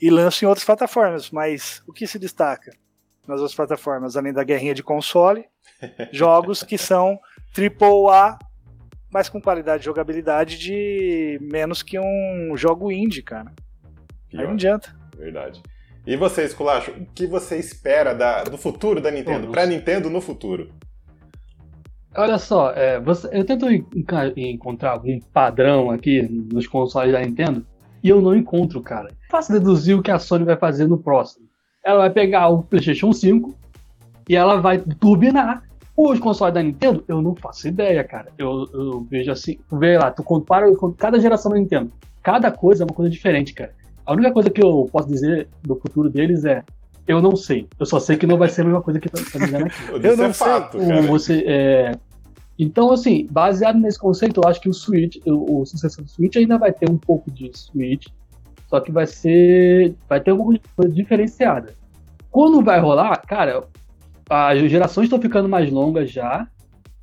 e lançam em outras plataformas. Mas o que se destaca nas outras plataformas, além da guerrinha de console? <laughs> jogos que são AAA, mas com qualidade de jogabilidade de menos que um jogo indie, cara. Pior. Aí não adianta. Verdade. E você, Esculacho, o que você espera da, do futuro da Nintendo? Para Nintendo no futuro? Olha só, é, você, eu tento encontrar algum padrão aqui nos consoles da Nintendo e eu não encontro, cara. Faço deduzir o que a Sony vai fazer no próximo. Ela vai pegar o PlayStation 5 e ela vai turbinar os consoles da Nintendo. Eu não faço ideia, cara. Eu, eu vejo assim, vê lá, tu compara com cada geração da Nintendo. Cada coisa é uma coisa diferente, cara. A única coisa que eu posso dizer do futuro deles é eu não sei. Eu só sei que não vai ser a mesma coisa que tá, tá dizendo aqui. <laughs> eu não é sei. Fato, cara. Você, é... Então, assim, baseado nesse conceito, eu acho que o Switch, o, o sucessor do Switch ainda vai ter um pouco de Switch, só que vai ser. vai ter alguma coisa diferenciada. Quando vai rolar, cara, as gerações estão ficando mais longas já.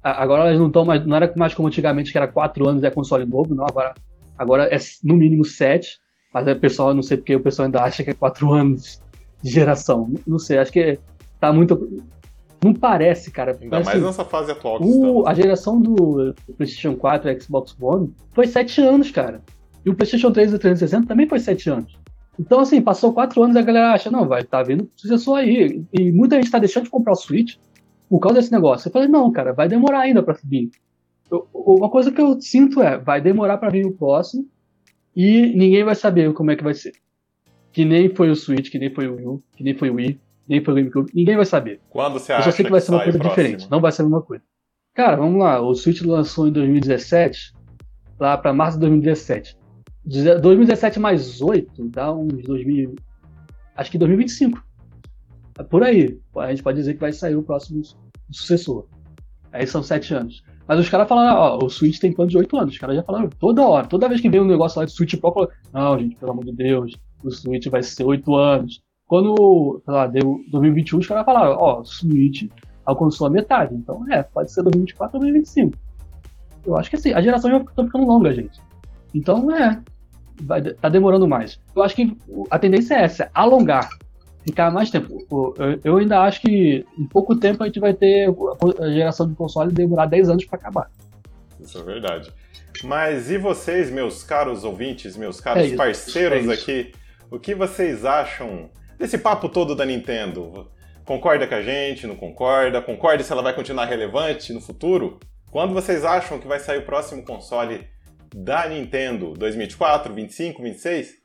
Agora elas não estão mais. Não era mais como antigamente, que era 4 anos é console novo, não. Agora, agora é no mínimo 7. Mas o pessoal, não sei porque o pessoal ainda acha que é 4 <laughs> anos de geração. Não sei, acho que tá muito. Não parece, cara. Ainda parece, mais nessa fase atual que o, A geração do PlayStation 4 e Xbox One foi 7 anos, cara. E o PlayStation 3 e o 360 também foi 7 anos. Então, assim, passou 4 anos e a galera acha, não, vai, tá vindo sucessor aí. E muita gente tá deixando de comprar o Switch por causa desse negócio. Eu falei, não, cara, vai demorar ainda pra vir. Eu, uma coisa que eu sinto é, vai demorar para vir o próximo e ninguém vai saber como é que vai ser. Que nem foi o Switch, que nem foi o Wii, que nem foi o Wii, nem foi o GameCube. Ninguém vai saber. Quando você acha Eu só sei que vai ser uma coisa diferente. Não vai ser a mesma coisa. Cara, vamos lá. O Switch lançou em 2017, lá para março de 2017. 2017 mais 8 dá uns 2000. Acho que 2025. É por aí. A gente pode dizer que vai sair o próximo sucessor. Aí são 7 anos. Mas os caras falaram, ó, o Switch tem plano de 8 anos. Os caras já falaram toda hora. Toda vez que vem um negócio lá de Switch Pro, não, gente, pelo amor de Deus, o Switch vai ser 8 anos. Quando, sei lá, deu 2021, os caras falaram, ó, o Switch alcançou a metade. Então, é, pode ser 2024 ou 2025. Eu acho que assim, a geração já tá ficando longa, gente. Então, é. Vai, tá demorando mais. Eu acho que a tendência é essa, alongar, ficar mais tempo. Eu, eu ainda acho que em pouco tempo a gente vai ter a geração de console demorar 10 anos para acabar. Isso é verdade. Mas e vocês, meus caros ouvintes, meus caros é parceiros é aqui, o que vocês acham desse papo todo da Nintendo? Concorda com a gente, não concorda? Concorda se ela vai continuar relevante no futuro? Quando vocês acham que vai sair o próximo console da Nintendo? 2024, 25, 26?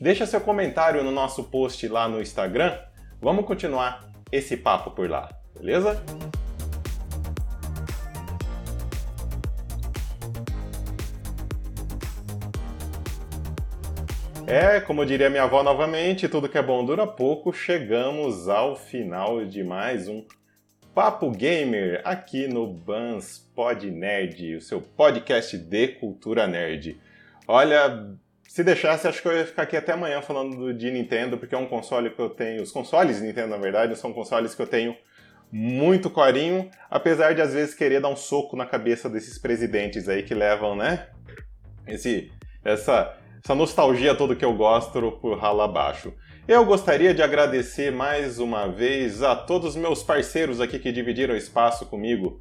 Deixa seu comentário no nosso post lá no Instagram. Vamos continuar esse papo por lá, beleza? É, como diria minha avó novamente, tudo que é bom dura pouco. Chegamos ao final de mais um Papo Gamer aqui no Bans Pod Nerd, o seu podcast de cultura nerd. Olha, se deixasse, acho que eu ia ficar aqui até amanhã falando de Nintendo, porque é um console que eu tenho. Os consoles Nintendo, na verdade, são consoles que eu tenho muito carinho, apesar de às vezes querer dar um soco na cabeça desses presidentes aí que levam, né? Esse, essa essa nostalgia toda que eu gosto por rala abaixo. Eu gostaria de agradecer mais uma vez a todos os meus parceiros aqui que dividiram espaço comigo.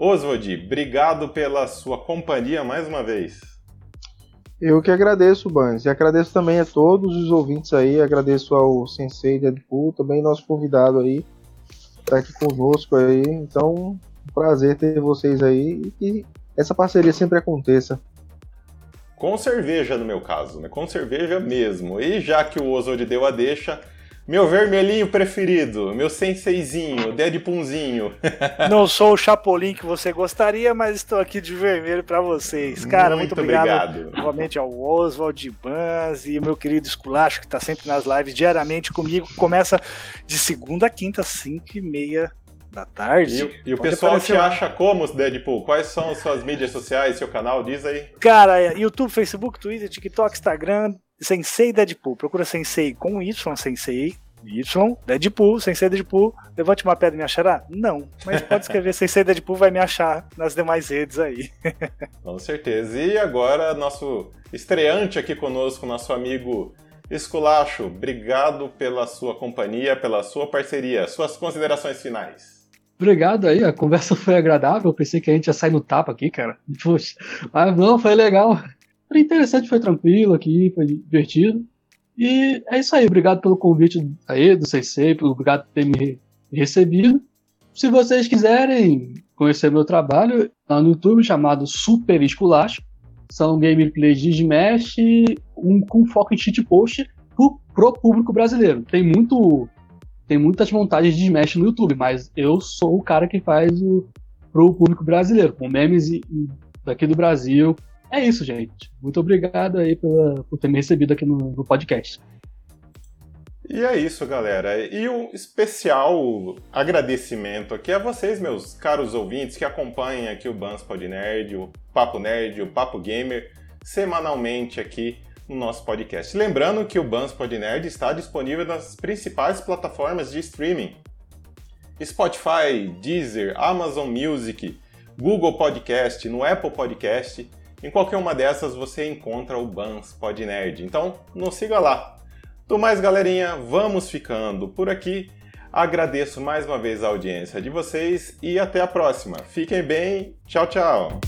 Oswald, obrigado pela sua companhia mais uma vez. Eu que agradeço, Bans, e agradeço também a todos os ouvintes aí, agradeço ao Sensei Deadpool, também nosso convidado aí, tá aqui conosco aí, então, um prazer ter vocês aí e que essa parceria sempre aconteça. Com cerveja, no meu caso, né? Com cerveja mesmo. E já que o Oswald deu a deixa, meu vermelhinho preferido, meu senseizinho, Deadpoolzinho. <laughs> Não sou o Chapolin que você gostaria, mas estou aqui de vermelho para vocês. Cara, muito, muito obrigado, obrigado. novamente ao Oswald, Bans e meu querido Esculacho, que está sempre nas lives diariamente comigo. Começa de segunda a quinta, 5 e meia da tarde. E, e o pessoal te lá. acha como, Deadpool? Quais são as suas mídias sociais, seu canal? Diz aí. Cara, é YouTube, Facebook, Twitter, TikTok, Instagram, Sensei Deadpool. Procura Sensei com Y, Sensei Y, Deadpool, Sensei Deadpool. Levante uma pedra e me achará? Não. Mas pode escrever <laughs> Sensei Deadpool, vai me achar nas demais redes aí. <laughs> Com certeza. E agora, nosso estreante aqui conosco, nosso amigo Esculacho. Obrigado pela sua companhia, pela sua parceria. Suas considerações finais. Obrigado aí, a conversa foi agradável. Pensei que a gente ia sair no tapa aqui, cara. Puxa, mas não, foi legal. Foi interessante, foi tranquilo aqui, foi divertido. E é isso aí, obrigado pelo convite aí do Sensei, obrigado por ter me recebido. Se vocês quiserem conhecer meu trabalho, tá no YouTube chamado Super Esculacho. São gameplays de Smash um, com foco em cheat post pro, pro público brasileiro. Tem muito tem muitas montagens de Smash no YouTube, mas eu sou o cara que faz o pro público brasileiro, com memes daqui do Brasil. É isso, gente. Muito obrigado aí pela, por ter me recebido aqui no, no podcast. E é isso, galera. E um especial agradecimento aqui a vocês, meus caros ouvintes, que acompanham aqui o Bans Pod Nerd, o Papo Nerd, o Papo Gamer, semanalmente aqui no nosso podcast. Lembrando que o Bans Pod Nerd está disponível nas principais plataformas de streaming: Spotify, Deezer, Amazon Music, Google Podcast, no Apple Podcast. Em qualquer uma dessas você encontra o Bans Pod Nerd. Então, nos siga lá. Do mais, galerinha, vamos ficando por aqui. Agradeço mais uma vez a audiência de vocês e até a próxima. Fiquem bem. Tchau, tchau.